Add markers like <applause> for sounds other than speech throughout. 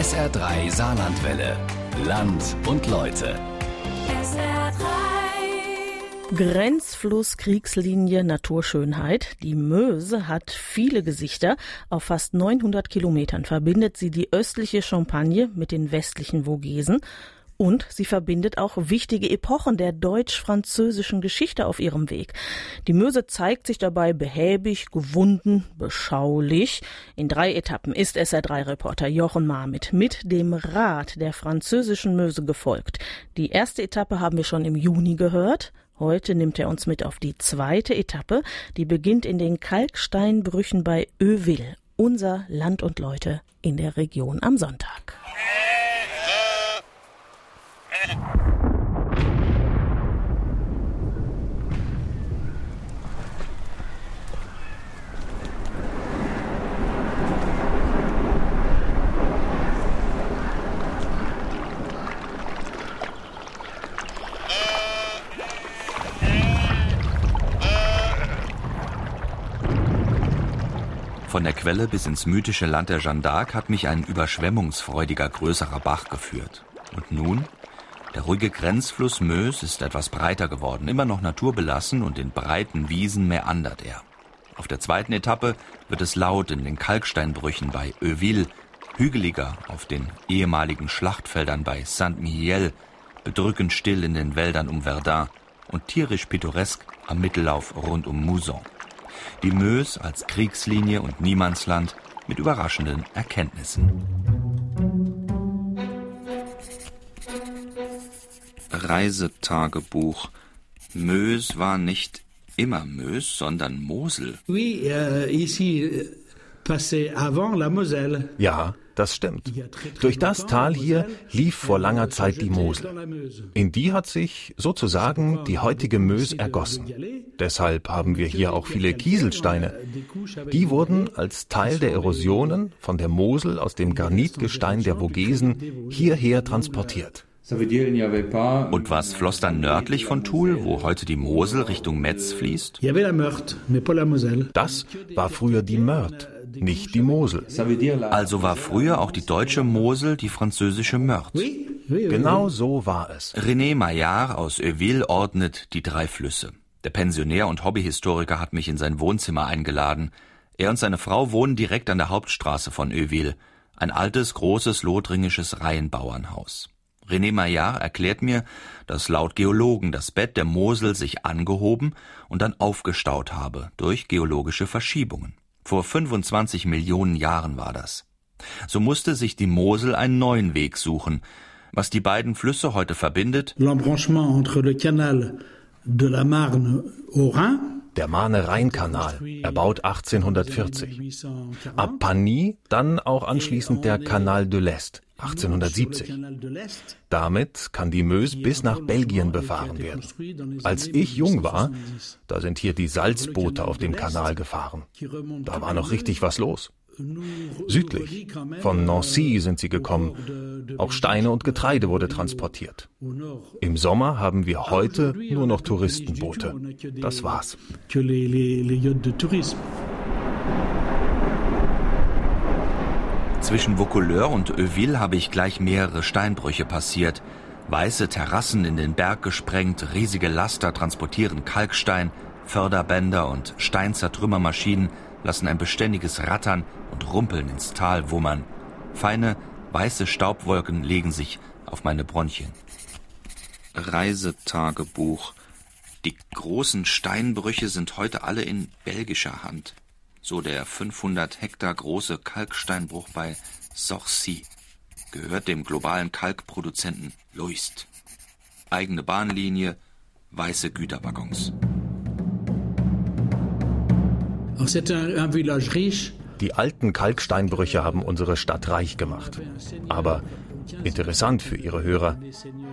SR3 Saarlandwelle. Land und Leute. Grenzfluss, Kriegslinie, Naturschönheit. Die Meuse hat viele Gesichter. Auf fast 900 Kilometern verbindet sie die östliche Champagne mit den westlichen Vogesen. Und sie verbindet auch wichtige Epochen der deutsch-französischen Geschichte auf ihrem Weg. Die Möse zeigt sich dabei behäbig, gewunden, beschaulich. In drei Etappen ist SR3-Reporter Jochen Marmit mit dem Rat der französischen Möse gefolgt. Die erste Etappe haben wir schon im Juni gehört. Heute nimmt er uns mit auf die zweite Etappe. Die beginnt in den Kalksteinbrüchen bei Öwil, unser Land und Leute in der Region am Sonntag. Von der Quelle bis ins mythische Land der Jeanne d'Arc hat mich ein überschwemmungsfreudiger größerer Bach geführt. Und nun? Der ruhige Grenzfluss Meuse ist etwas breiter geworden, immer noch naturbelassen und in breiten Wiesen meandert er. Auf der zweiten Etappe wird es laut in den Kalksteinbrüchen bei Euville, hügeliger auf den ehemaligen Schlachtfeldern bei Saint-Mihiel, bedrückend still in den Wäldern um Verdun und tierisch pittoresk am Mittellauf rund um Mouzon. Die Meuse als Kriegslinie und Niemandsland mit überraschenden Erkenntnissen. Reisetagebuch. Meuse war nicht immer Meuse, sondern Mosel. Oui, euh, ici, euh, passait avant la Moselle. Ja, das stimmt. Durch das Tal hier lief vor langer Zeit die Mosel. In die hat sich sozusagen die heutige Meuse ergossen. Deshalb haben wir hier auch viele Kieselsteine. Die wurden als Teil der Erosionen von der Mosel aus dem Granitgestein der Vogesen hierher transportiert. Und was floss dann nördlich von Toul, wo heute die Mosel Richtung Metz fließt? Das war früher die Meurthe nicht die Mosel. Also war früher auch die deutsche Mosel die französische Meurthe. Genau so war es. René Maillard aus Euville ordnet die drei Flüsse. Der Pensionär und Hobbyhistoriker hat mich in sein Wohnzimmer eingeladen. Er und seine Frau wohnen direkt an der Hauptstraße von Euville. Ein altes, großes, lothringisches Reihenbauernhaus. René Maillard erklärt mir, dass laut Geologen das Bett der Mosel sich angehoben und dann aufgestaut habe durch geologische Verschiebungen. Vor 25 Millionen Jahren war das. So musste sich die Mosel einen neuen Weg suchen. Was die beiden Flüsse heute verbindet, l'embranchement entre le canal de la Marne au Rhin der Marne-Rhein-Kanal, erbaut 1840. Ab Pagny dann auch anschließend der Canal de l'Est, 1870. Damit kann die Meuse bis nach Belgien befahren werden. Als ich jung war, da sind hier die Salzboote auf dem Kanal gefahren. Da war noch richtig was los. Südlich, von Nancy sind sie gekommen. Auch Steine und Getreide wurde transportiert. Im Sommer haben wir heute nur noch Touristenboote. Das war's. Zwischen Vaucouleur und Euville habe ich gleich mehrere Steinbrüche passiert. Weiße Terrassen in den Berg gesprengt, riesige Laster transportieren Kalkstein, Förderbänder und Steinzertrümmermaschinen lassen ein beständiges Rattern und Rumpeln ins Tal wummern. Feine, weiße Staubwolken legen sich auf meine Bronchien. Reisetagebuch. Die großen Steinbrüche sind heute alle in belgischer Hand. So der 500 Hektar große Kalksteinbruch bei Sorcy gehört dem globalen Kalkproduzenten Loist. Eigene Bahnlinie, weiße Güterwaggons. Die alten Kalksteinbrüche haben unsere Stadt reich gemacht. Aber interessant für Ihre Hörer.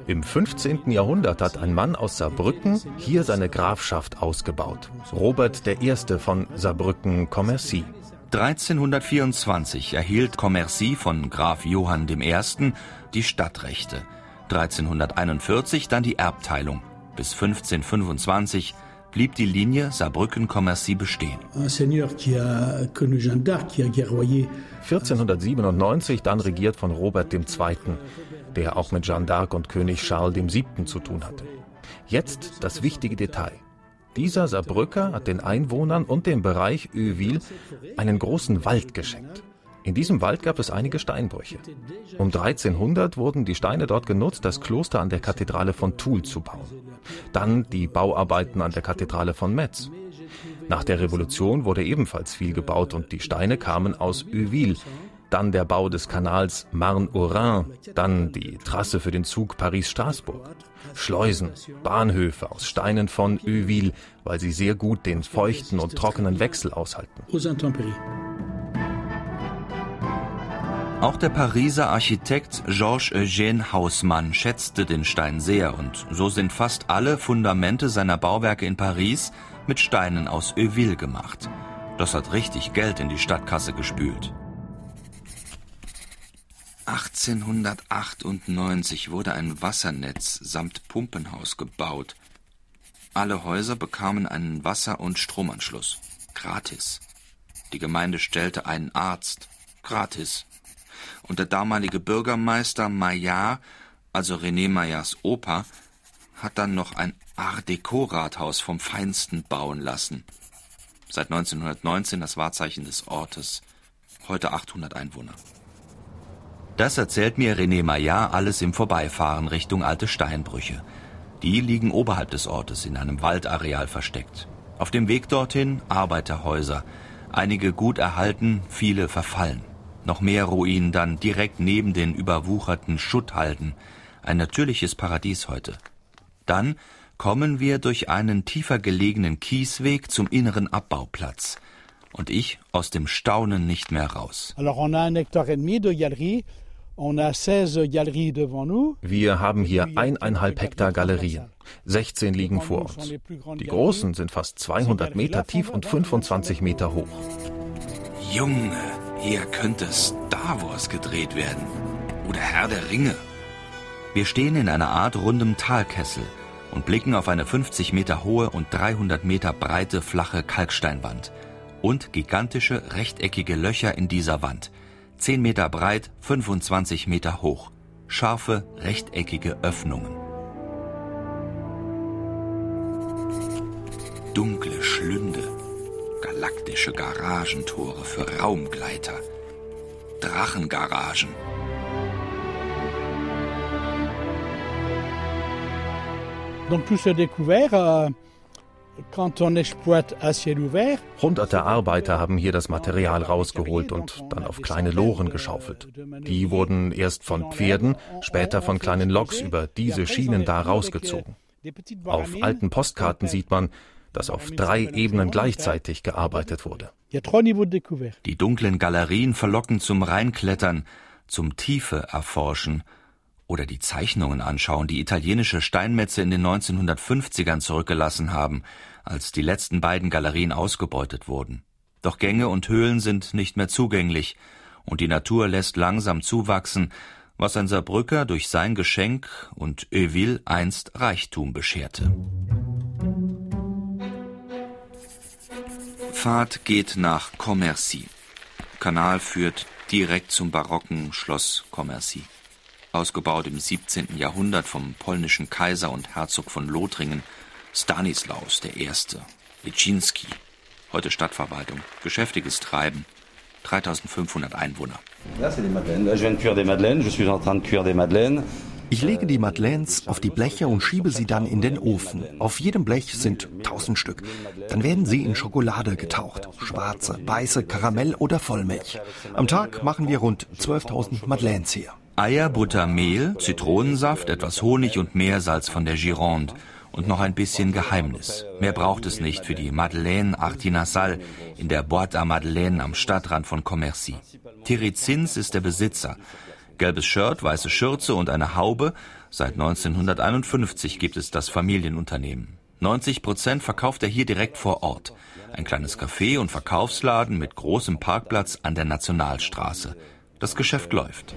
Im 15. Jahrhundert hat ein Mann aus Saarbrücken hier seine Grafschaft ausgebaut. Robert I. von Saarbrücken-Commercy. 1324 erhielt Commercy von Graf Johann I. die Stadtrechte. 1341 dann die Erbteilung. Bis 1525 blieb die Linie Saarbrücken-Commercy bestehen. 1497 dann regiert von Robert II., der auch mit Jeanne d'Arc und König Charles VII. zu tun hatte. Jetzt das wichtige Detail. Dieser Saarbrücker hat den Einwohnern und dem Bereich Öwil einen großen Wald geschenkt. In diesem Wald gab es einige Steinbrüche. Um 1300 wurden die Steine dort genutzt, das Kloster an der Kathedrale von Toul zu bauen. Dann die Bauarbeiten an der Kathedrale von Metz. Nach der Revolution wurde ebenfalls viel gebaut und die Steine kamen aus Euville. Dann der Bau des Kanals Marne-au-Rhin, dann die Trasse für den Zug Paris-Straßburg. Schleusen, Bahnhöfe aus Steinen von Euville, weil sie sehr gut den feuchten und trockenen Wechsel aushalten. Auch der Pariser Architekt Georges-Eugène Haussmann schätzte den Stein sehr und so sind fast alle Fundamente seiner Bauwerke in Paris mit Steinen aus Euville gemacht. Das hat richtig Geld in die Stadtkasse gespült. 1898 wurde ein Wassernetz samt Pumpenhaus gebaut. Alle Häuser bekamen einen Wasser- und Stromanschluss. Gratis. Die Gemeinde stellte einen Arzt. Gratis und der damalige Bürgermeister Maillard, also René Maillards Opa, hat dann noch ein Art Deco-Rathaus vom Feinsten bauen lassen. Seit 1919 das Wahrzeichen des Ortes. Heute 800 Einwohner. Das erzählt mir René Maillard alles im Vorbeifahren Richtung alte Steinbrüche. Die liegen oberhalb des Ortes in einem Waldareal versteckt. Auf dem Weg dorthin Arbeiterhäuser. Einige gut erhalten, viele verfallen. Noch mehr Ruinen dann direkt neben den überwucherten Schutthalden. Ein natürliches Paradies heute. Dann kommen wir durch einen tiefer gelegenen Kiesweg zum inneren Abbauplatz. Und ich aus dem Staunen nicht mehr raus. Wir haben hier eineinhalb Hektar Galerien. 16 liegen vor uns. Die großen sind fast 200 Meter tief und 25 Meter hoch. Junge, hier könnte Star Wars gedreht werden. Oder Herr der Ringe. Wir stehen in einer Art rundem Talkessel und blicken auf eine 50 Meter hohe und 300 Meter breite flache Kalksteinwand und gigantische rechteckige Löcher in dieser Wand. 10 Meter breit, 25 Meter hoch. Scharfe rechteckige Öffnungen. Dunkle Schlünde galaktische Garagentore für Raumgleiter, Drachengaragen. Euh, Hunderte Arbeiter haben hier das Material rausgeholt und dann auf kleine Loren geschaufelt. Die wurden erst von Pferden, später von kleinen Loks über diese Schienen da rausgezogen. Auf alten Postkarten sieht man, dass auf drei Ebenen gleichzeitig gearbeitet wurde. Die dunklen Galerien verlocken zum Reinklettern, zum Tiefe erforschen oder die Zeichnungen anschauen, die italienische Steinmetze in den 1950ern zurückgelassen haben, als die letzten beiden Galerien ausgebeutet wurden. Doch Gänge und Höhlen sind nicht mehr zugänglich, und die Natur lässt langsam zuwachsen, was ein Saarbrücker durch sein Geschenk und Euville einst Reichtum bescherte. Pfad geht nach Commercy. Kanal führt direkt zum barocken Schloss Commercy. Ausgebaut im 17. Jahrhundert vom polnischen Kaiser und Herzog von Lothringen Stanislaus I. Leczynski. Heute Stadtverwaltung. Geschäftiges Treiben. 3500 Einwohner. Là, c'est des madeleines. Je viens de cuire des madeleines. Je suis en train de cuire des madeleines. Ich lege die Madeleines auf die Bleche und schiebe sie dann in den Ofen. Auf jedem Blech sind tausend Stück. Dann werden sie in Schokolade getaucht. Schwarze, weiße, Karamell oder Vollmilch. Am Tag machen wir rund 12.000 Madeleines hier. Eier, Butter, Mehl, Zitronensaft, etwas Honig und Meersalz von der Gironde. Und noch ein bisschen Geheimnis. Mehr braucht es nicht für die Madeleine Artinasal in der Boîte à Madeleine am Stadtrand von Commercy. Thierry Zins ist der Besitzer. Gelbes Shirt, weiße Schürze und eine Haube. Seit 1951 gibt es das Familienunternehmen. 90 Prozent verkauft er hier direkt vor Ort. Ein kleines Café und Verkaufsladen mit großem Parkplatz an der Nationalstraße. Das Geschäft läuft.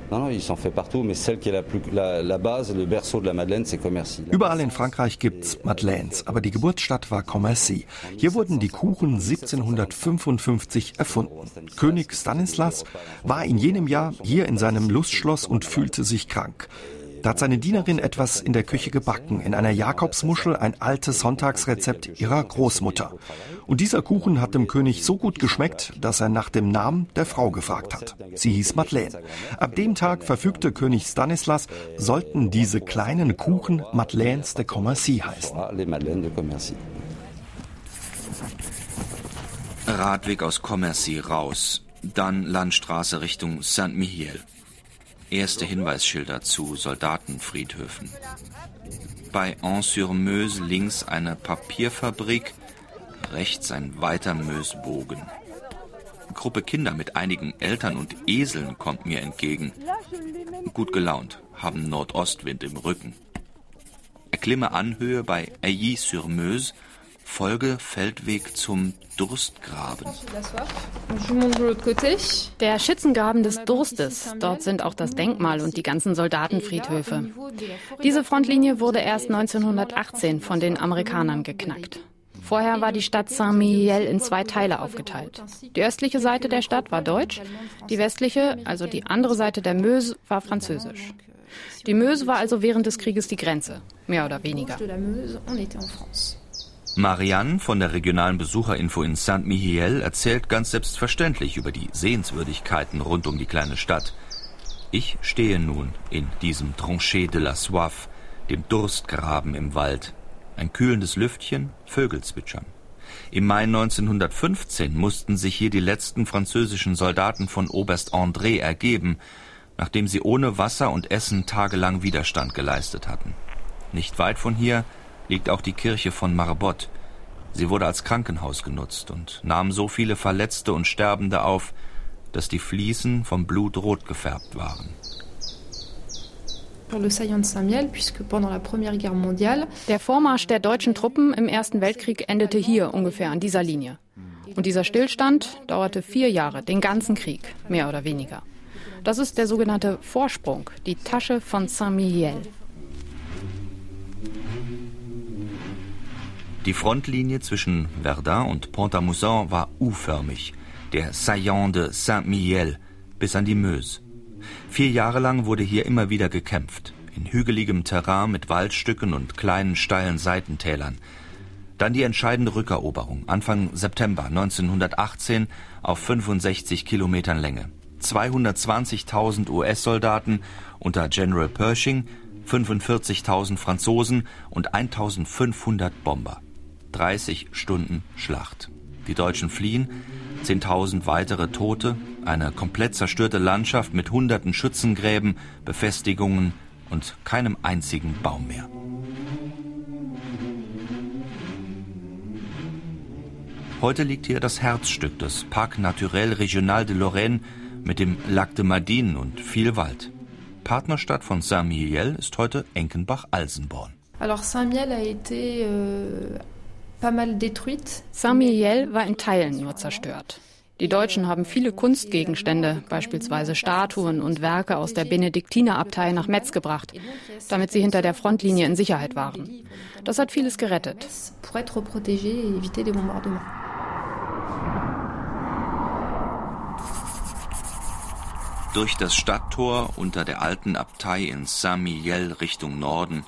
Überall in Frankreich gibt's Madeleines, aber die Geburtsstadt war Commercy. Hier wurden die Kuchen 1755 erfunden. König Stanislas war in jenem Jahr hier in seinem Lustschloss und fühlte sich krank. Da hat seine Dienerin etwas in der Küche gebacken, in einer Jakobsmuschel ein altes Sonntagsrezept ihrer Großmutter. Und dieser Kuchen hat dem König so gut geschmeckt, dass er nach dem Namen der Frau gefragt hat. Sie hieß Madeleine. Ab dem Tag verfügte König Stanislas, sollten diese kleinen Kuchen Madeleines de Commercy heißen. Radweg aus Commercy raus, dann Landstraße Richtung Saint-Mihiel erste Hinweisschilder zu Soldatenfriedhöfen. Bei An-sur-Meuse links eine Papierfabrik, rechts ein weiter Meusbogen. Gruppe Kinder mit einigen Eltern und Eseln kommt mir entgegen. Gut gelaunt, haben Nordostwind im Rücken. Erklimme Anhöhe bei Ailly-sur-Meuse Folge Feldweg zum Durstgraben. Der Schützengraben des Durstes. Dort sind auch das Denkmal und die ganzen Soldatenfriedhöfe. Diese Frontlinie wurde erst 1918 von den Amerikanern geknackt. Vorher war die Stadt Saint-Mihiel in zwei Teile aufgeteilt. Die östliche Seite der Stadt war deutsch, die westliche, also die andere Seite der Meuse, war französisch. Die Meuse war also während des Krieges die Grenze, mehr oder weniger. Marianne von der regionalen Besucherinfo in Saint-Mihiel erzählt ganz selbstverständlich über die Sehenswürdigkeiten rund um die kleine Stadt. Ich stehe nun in diesem Tranché de la Soif, dem Durstgraben im Wald. Ein kühlendes Lüftchen, Vögel zwitschern. Im Mai 1915 mussten sich hier die letzten französischen Soldaten von Oberst André ergeben, nachdem sie ohne Wasser und Essen tagelang Widerstand geleistet hatten. Nicht weit von hier liegt auch die Kirche von Marbot. Sie wurde als Krankenhaus genutzt und nahm so viele Verletzte und Sterbende auf, dass die Fliesen vom Blut rot gefärbt waren. Der Vormarsch der deutschen Truppen im Ersten Weltkrieg endete hier ungefähr an dieser Linie. Und dieser Stillstand dauerte vier Jahre, den ganzen Krieg, mehr oder weniger. Das ist der sogenannte Vorsprung, die Tasche von Saint-Mihiel. Die Frontlinie zwischen Verdun und Pont-à-Mousson war U-förmig, der Saillant de Saint-Mihiel bis an die Meuse. Vier Jahre lang wurde hier immer wieder gekämpft, in hügeligem Terrain mit Waldstücken und kleinen steilen Seitentälern. Dann die entscheidende Rückeroberung Anfang September 1918 auf 65 Kilometern Länge. 220.000 US-Soldaten unter General Pershing, 45.000 Franzosen und 1.500 Bomber. 30 Stunden Schlacht. Die Deutschen fliehen, 10.000 weitere Tote, eine komplett zerstörte Landschaft mit hunderten Schützengräben, Befestigungen und keinem einzigen Baum mehr. Heute liegt hier das Herzstück des Parc Naturel Regional de Lorraine mit dem Lac de Madine und viel Wald. Partnerstadt von Saint-Mihiel ist heute Enkenbach-Alsenborn. Alors Saint-Mihiel a été euh, Saint-Mihiel war in Teilen nur zerstört. Die Deutschen haben viele Kunstgegenstände, beispielsweise Statuen und Werke aus der Benediktinerabtei nach Metz gebracht, damit sie hinter der Frontlinie in Sicherheit waren. Das hat vieles gerettet. Durch das Stadttor unter der alten Abtei in Saint-Mihiel Richtung Norden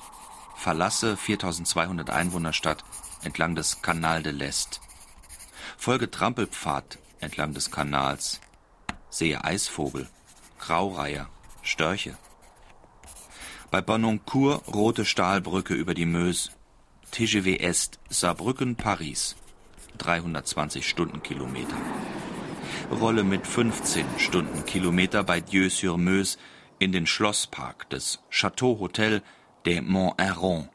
verlasse 4200 Einwohnerstadt entlang des Canal de l'Est. Folge Trampelpfad entlang des Kanals. Sehe Eisvogel, Graureiher, Störche. Bei Bononcourt rote Stahlbrücke über die Meuse. TGV Est, Saarbrücken, Paris. 320 Stundenkilometer. Rolle mit 15 Stundenkilometer bei Dieu-sur-Meuse in den Schlosspark des Château Hotel des Mont-Herron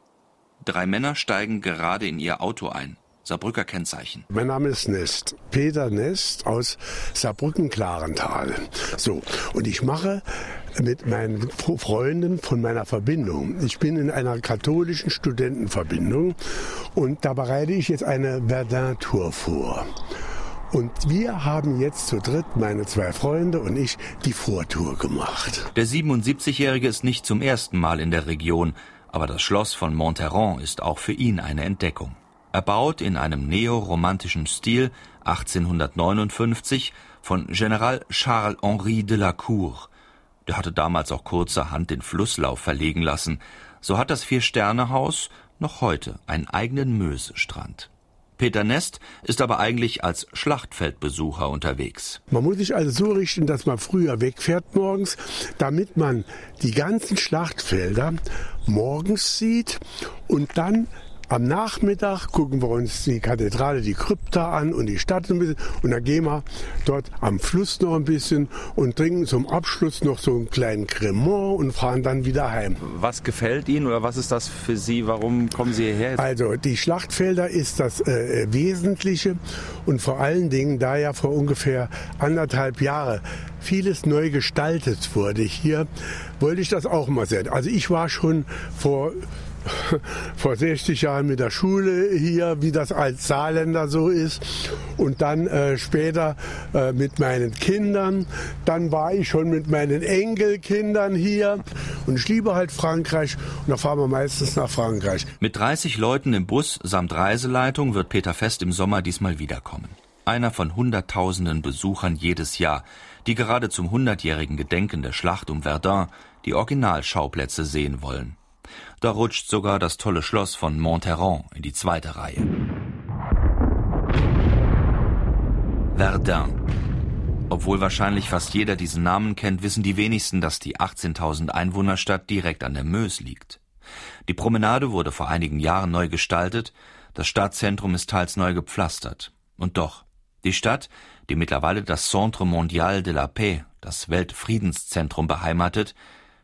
Drei Männer steigen gerade in ihr Auto ein. Saarbrücker Kennzeichen. Mein Name ist Nest. Peter Nest aus Saarbrücken-Klarental. So, und ich mache mit meinen Freunden von meiner Verbindung. Ich bin in einer katholischen Studentenverbindung und da bereite ich jetzt eine Verdun-Tour vor. Und wir haben jetzt zu dritt, meine zwei Freunde und ich, die Vortour gemacht. Der 77-Jährige ist nicht zum ersten Mal in der Region, aber das Schloss von Monterrand ist auch für ihn eine Entdeckung. Erbaut in einem neoromantischen Stil 1859 von General Charles-Henri de la Cour. Der hatte damals auch kurzerhand den Flusslauf verlegen lassen. So hat das Vier-Sterne-Haus noch heute einen eigenen Mösestrand. Peter Nest ist aber eigentlich als Schlachtfeldbesucher unterwegs. Man muss sich also so richten, dass man früher wegfährt morgens, damit man die ganzen Schlachtfelder morgens sieht und dann am Nachmittag gucken wir uns die Kathedrale, die Krypta an und die Stadt ein bisschen. Und dann gehen wir dort am Fluss noch ein bisschen und trinken zum Abschluss noch so einen kleinen Cremant und fahren dann wieder heim. Was gefällt Ihnen oder was ist das für Sie? Warum kommen Sie hierher? Also die Schlachtfelder ist das äh, Wesentliche und vor allen Dingen, da ja vor ungefähr anderthalb Jahre vieles neu gestaltet wurde hier, wollte ich das auch mal sehen. Also ich war schon vor <laughs> vor 60 Jahren mit der Schule hier, wie das als Saarländer so ist. Und dann äh, später äh, mit meinen Kindern. Dann war ich schon mit meinen Enkelkindern hier. Und ich liebe halt Frankreich. Und da fahren wir meistens nach Frankreich. Mit 30 Leuten im Bus samt Reiseleitung wird Peter Fest im Sommer diesmal wiederkommen. Einer von Hunderttausenden Besuchern jedes Jahr, die gerade zum hundertjährigen Gedenken der Schlacht um Verdun die Originalschauplätze sehen wollen. Da rutscht sogar das tolle Schloss von Monterrand in die zweite Reihe. Verdun. Obwohl wahrscheinlich fast jeder diesen Namen kennt, wissen die wenigsten, dass die 18.000 Einwohnerstadt direkt an der Meuse liegt. Die Promenade wurde vor einigen Jahren neu gestaltet, das Stadtzentrum ist teils neu gepflastert. Und doch, die Stadt, die mittlerweile das Centre Mondial de la Paix, das Weltfriedenszentrum beheimatet,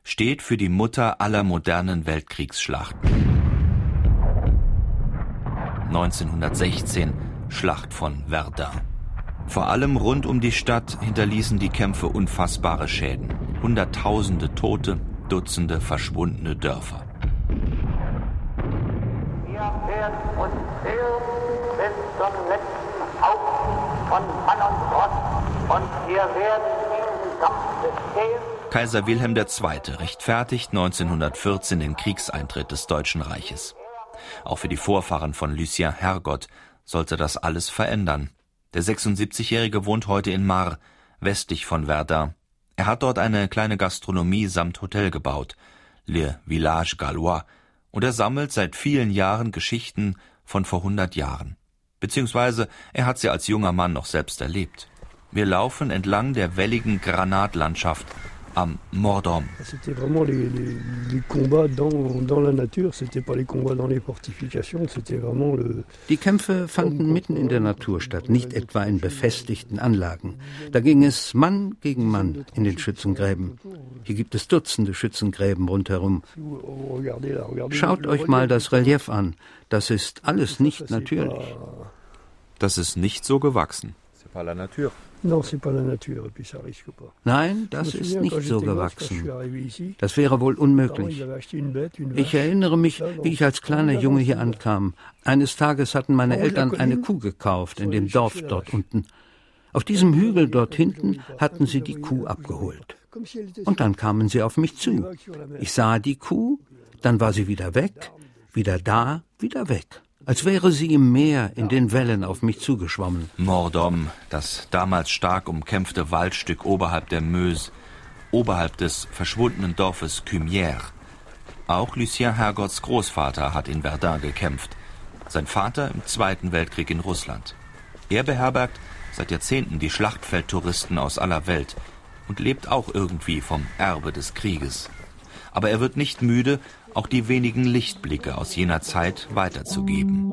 steht für die Mutter aller modernen Weltkriegsschlachten. 1916 Schlacht von Verdun. Vor allem rund um die Stadt hinterließen die Kämpfe unfassbare Schäden. Hunderttausende Tote, Dutzende verschwundene Dörfer. Wir werden uns führen bis zum letzten Haufen von Mann und Ross und wir werden diesen Kampf bestehen Kaiser Wilhelm II. rechtfertigt 1914 den Kriegseintritt des Deutschen Reiches. Auch für die Vorfahren von Lucien Hergott sollte das alles verändern. Der 76-Jährige wohnt heute in Mar, westlich von Verdun. Er hat dort eine kleine Gastronomie samt Hotel gebaut, Le Village Gallois, und er sammelt seit vielen Jahren Geschichten von vor 100 Jahren. Beziehungsweise er hat sie als junger Mann noch selbst erlebt. Wir laufen entlang der welligen Granatlandschaft am Mordom. C'était vraiment les, les, les combats dans, dans, la nature, c'était pas les combats dans les fortifications, c'était vraiment le Die Kämpfe fanden mitten in der Natur statt, nicht etwa in befestigten Anlagen. Da ging es Mann gegen Mann in den Schützengräben. Hier gibt es Dutzende Schützengräben rundherum. Schaut euch mal das Relief an. Das ist alles nicht natürlich. Das ist nicht so gewachsen. C'est pas la nature. Nein, das ist nicht so gewachsen. Das wäre wohl unmöglich. Ich erinnere mich, wie ich als kleiner Junge hier ankam. Eines Tages hatten meine Eltern eine Kuh gekauft in dem Dorf dort unten. Auf diesem Hügel dort hinten hatten sie die Kuh abgeholt. Und dann kamen sie auf mich zu. Ich sah die Kuh, dann war sie wieder weg, wieder da, wieder weg als wäre sie im Meer in den Wellen auf mich zugeschwommen. Mordom, das damals stark umkämpfte Waldstück oberhalb der Meuse, oberhalb des verschwundenen Dorfes Cumières. Auch Lucien Hergotts Großvater hat in Verdun gekämpft, sein Vater im Zweiten Weltkrieg in Russland. Er beherbergt seit Jahrzehnten die Schlachtfeldtouristen aus aller Welt und lebt auch irgendwie vom Erbe des Krieges. Aber er wird nicht müde, auch die wenigen Lichtblicke aus jener Zeit weiterzugeben.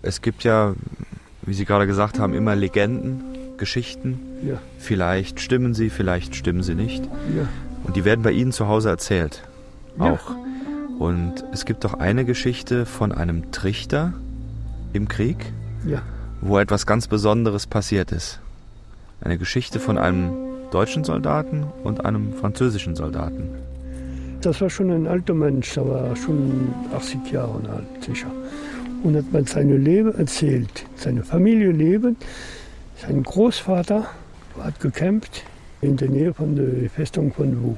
Es gibt ja, wie Sie gerade gesagt haben, immer Legenden, Geschichten. Ja. Vielleicht stimmen sie, vielleicht stimmen sie nicht. Ja. Und die werden bei Ihnen zu Hause erzählt. Ja. Auch. Und es gibt doch eine Geschichte von einem Trichter im Krieg. Ja wo etwas ganz Besonderes passiert ist. Eine Geschichte von einem deutschen Soldaten und einem französischen Soldaten. das war schon ein alter Mensch, der war schon 80 Jahre alt, sicher. Und hat mal seine Leben erzählt, seine Familie leben. Sein Großvater hat gekämpft in der Nähe von der Festung von Wu.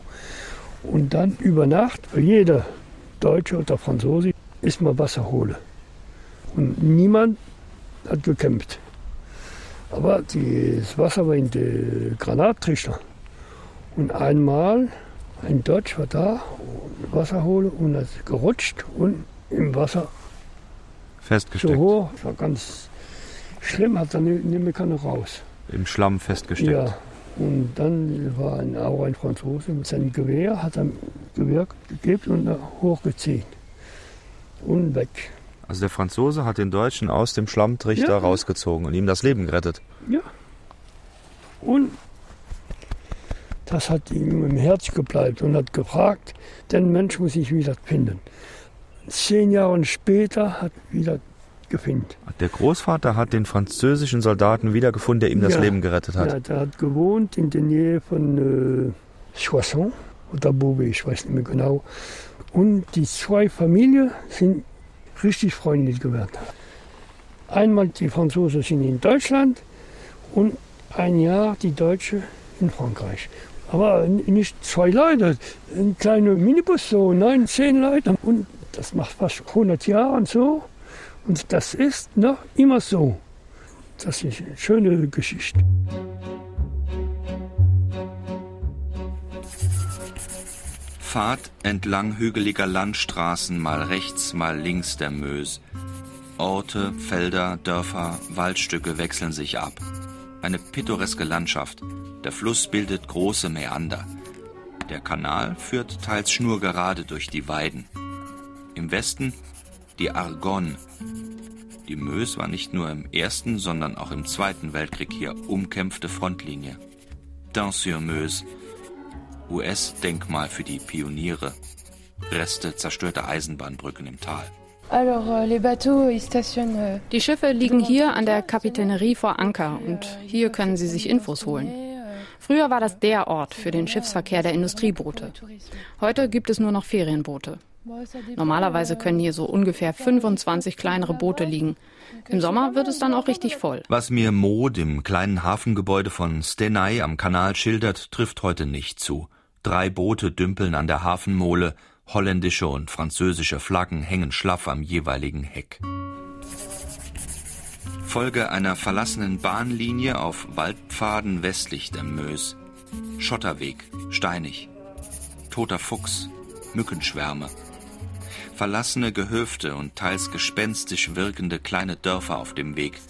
Und dann über Nacht, weil jeder Deutsche oder Franzose ist mal Wasser holen. Und niemand hat gekämpft. Aber das Wasser war in den Granattrichter. Und einmal ein Deutsch war da, Wasser holen und hat gerutscht und im Wasser festgesteckt. So hoch, das war ganz schlimm, hat dann nicht mehr keine raus. Im Schlamm festgesteckt. Ja, und dann war ein, auch ein Franzose mit seinem Gewehr, hat er Gewehr gegeben und hochgezogen. Und weg. Also der Franzose hat den Deutschen aus dem Schlammtrichter ja. rausgezogen und ihm das Leben gerettet. Ja. Und das hat ihm im Herz gebleibt und hat gefragt, den Mensch muss ich wieder finden. Zehn Jahre später hat wieder gefunden. Der Großvater hat den französischen Soldaten wiedergefunden, der ihm das ja, Leben gerettet hat. Ja, der hat gewohnt in der Nähe von äh, Soissons oder Beauvais, ich weiß nicht mehr genau. Und die zwei Familien sind richtig freundlich geworden. Einmal die Franzosen sind in Deutschland und ein Jahr die Deutschen in Frankreich. Aber nicht zwei Leute, ein kleiner Minibus, so neun, zehn Leute. Und das macht fast 100 Jahre so. Und das ist noch immer so. Das ist eine schöne Geschichte. Fahrt entlang hügeliger Landstraßen, mal rechts, mal links der Mös. Orte, Felder, Dörfer, Waldstücke wechseln sich ab. Eine pittoreske Landschaft. Der Fluss bildet große Mäander. Der Kanal führt teils schnurgerade durch die Weiden. Im Westen die Argonne, die Mös war nicht nur im Ersten, sondern auch im Zweiten Weltkrieg hier umkämpfte Frontlinie. Dun-sur-Meuse, US-Denkmal für die Pioniere. Reste zerstörter Eisenbahnbrücken im Tal. Euh, euh, die Schiffe liegen hier an der Kapitänerie vor Anker und hier können Sie sich Infos holen. Früher war das der Ort für den Schiffsverkehr der Industrieboote. Heute gibt es nur noch Ferienboote. Normalerweise können hier so ungefähr 25 kleinere Boote liegen. Im Sommer wird es dann auch richtig voll. Was mir Mo, dem kleinen Hafengebäude von Stenay am Kanal schildert, trifft heute nicht zu. Drei Boote dümpeln an der Hafenmole, holländische und französische Flaggen hängen schlaff am jeweiligen Heck. Folge einer verlassenen Bahnlinie auf Waldpfaden westlich der Mös. Schotterweg, steinig. Toter Fuchs, Mückenschwärme, verlassene Gehöfte und teils gespenstisch wirkende kleine Dörfer auf dem Weg.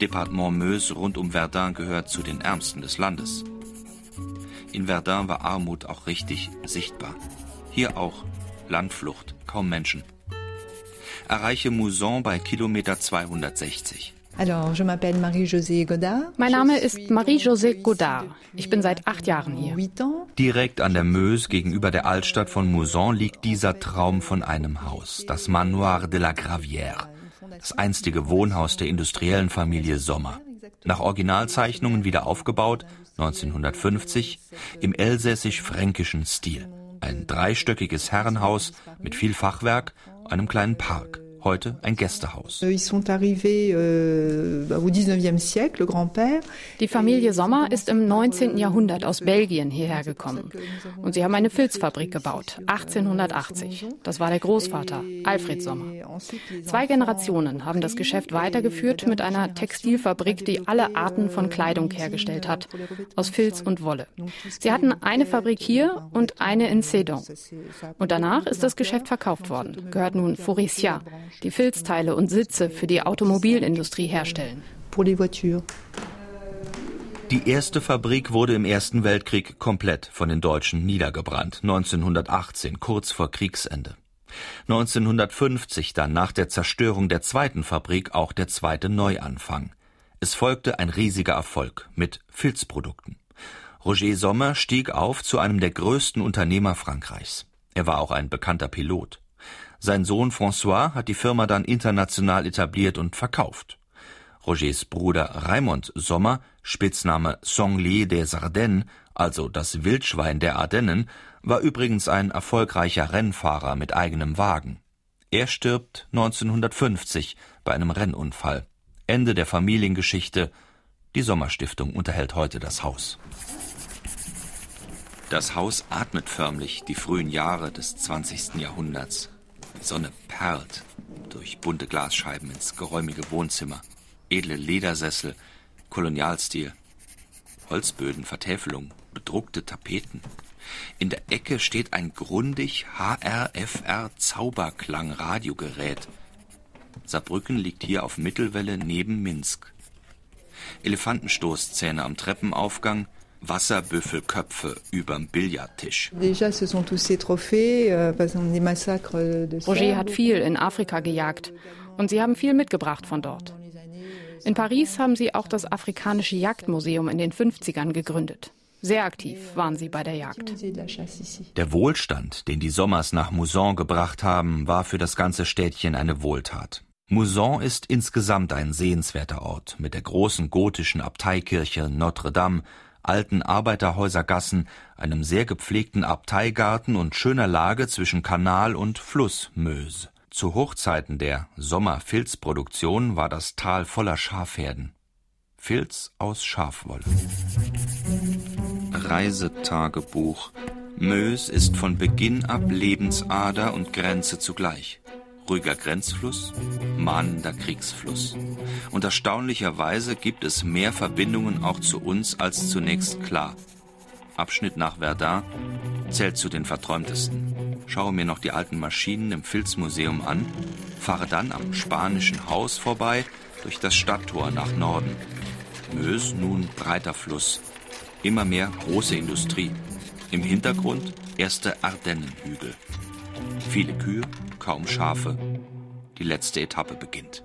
Departement Meuse rund um Verdun gehört zu den ärmsten des Landes. In Verdun war Armut auch richtig sichtbar. Hier auch Landflucht, kaum Menschen. Erreiche Mouzon bei Kilometer 260. Mein Name ist Marie-José Godard. Ich bin seit acht Jahren hier. Direkt an der Meuse gegenüber der Altstadt von Mouzon liegt dieser Traum von einem Haus, das Manoir de la Gravière, das einstige Wohnhaus der industriellen Familie Sommer. Nach Originalzeichnungen wieder aufgebaut, 1950, im elsässisch-fränkischen Stil. Ein dreistöckiges Herrenhaus mit viel Fachwerk, einem kleinen Park heute ein Gästehaus. Euh, Die Familie Sommer ist im 19. Jahrhundert aus Belgien hierher gekommen. Und sie haben eine Filzfabrik gebaut, 1880. Das war der Großvater, Alfred Sommer. Zwei Generationen haben das Geschäft weitergeführt mit einer Textilfabrik, die alle Arten von Kleidung hergestellt hat, aus Filz und Wolle. Sie hatten eine Fabrik hier und eine in Sedon. Und danach ist das Geschäft verkauft worden, gehört nun Faurecia, die Filzteile und Sitze für die Automobilindustrie herstellen. Die erste Fabrik wurde im Ersten Weltkrieg komplett von den Deutschen niedergebrannt, 1918, kurz vor Kriegsende. 1950 dann nach der Zerstörung der zweiten Fabrik auch der zweite Neuanfang. Es folgte ein riesiger Erfolg mit Filzprodukten. Roger Sommer stieg auf zu einem der größten Unternehmer Frankreichs. Er war auch ein bekannter Pilot. Sein Sohn François hat die Firma dann international etabliert und verkauft. Rogers Bruder Raimond Sommer, Spitzname Sanglier des Ardennes, also das Wildschwein der Ardennen, war übrigens ein erfolgreicher Rennfahrer mit eigenem Wagen. Er stirbt 1950 bei einem Rennunfall. Ende der Familiengeschichte. Die Sommerstiftung unterhält heute das Haus. Das Haus atmet förmlich die frühen Jahre des 20. Jahrhunderts. Die Sonne perlt durch bunte Glasscheiben ins geräumige Wohnzimmer. Edle Ledersessel, Kolonialstil, Holzböden, Vertäfelung, bedruckte Tapeten. In der Ecke steht ein grundig HRFR Zauberklang Radiogerät. Saarbrücken liegt hier auf Mittelwelle neben Minsk. Elefantenstoßzähne am Treppenaufgang, Wasserbüffelköpfe überm Billardtisch. Euh, Roger hat viel in Afrika gejagt und sie haben viel mitgebracht von dort. In Paris haben sie auch das Afrikanische Jagdmuseum in den 50ern gegründet. Sehr aktiv waren sie bei der Jagd. Der Wohlstand, den die Sommers nach Mouzon gebracht haben, war für das ganze Städtchen eine Wohltat. Mouzon ist insgesamt ein sehenswerter Ort mit der großen gotischen Abteikirche Notre Dame, alten Arbeiterhäusergassen, einem sehr gepflegten Abteigarten und schöner Lage zwischen Kanal und Fluss Meuse. Zu Hochzeiten der Sommerfilzproduktion war das Tal voller Schafherden. Filz aus Schafwolle. Reisetagebuch. Meuse ist von Beginn ab Lebensader und Grenze zugleich ruhiger Grenzfluss, mahnender Kriegsfluss. Und erstaunlicherweise gibt es mehr Verbindungen auch zu uns als zunächst klar. Abschnitt nach Verdun zählt zu den verträumtesten. Schaue mir noch die alten Maschinen im Filzmuseum an, fahre dann am spanischen Haus vorbei durch das Stadttor nach Norden. Meuse nun breiter Fluss, immer mehr große Industrie. Im Hintergrund erste Ardennenhügel. Viele Kühe, kaum Schafe. Die letzte Etappe beginnt.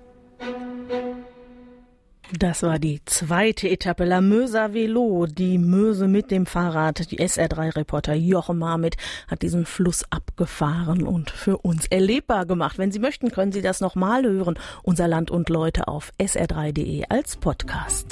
Das war die zweite Etappe La Möser Velo, die Möse mit dem Fahrrad. Die SR3-Reporter Jochen Marmit hat diesen Fluss abgefahren und für uns erlebbar gemacht. Wenn Sie möchten, können Sie das nochmal hören. Unser Land und Leute auf sr3.de als Podcast.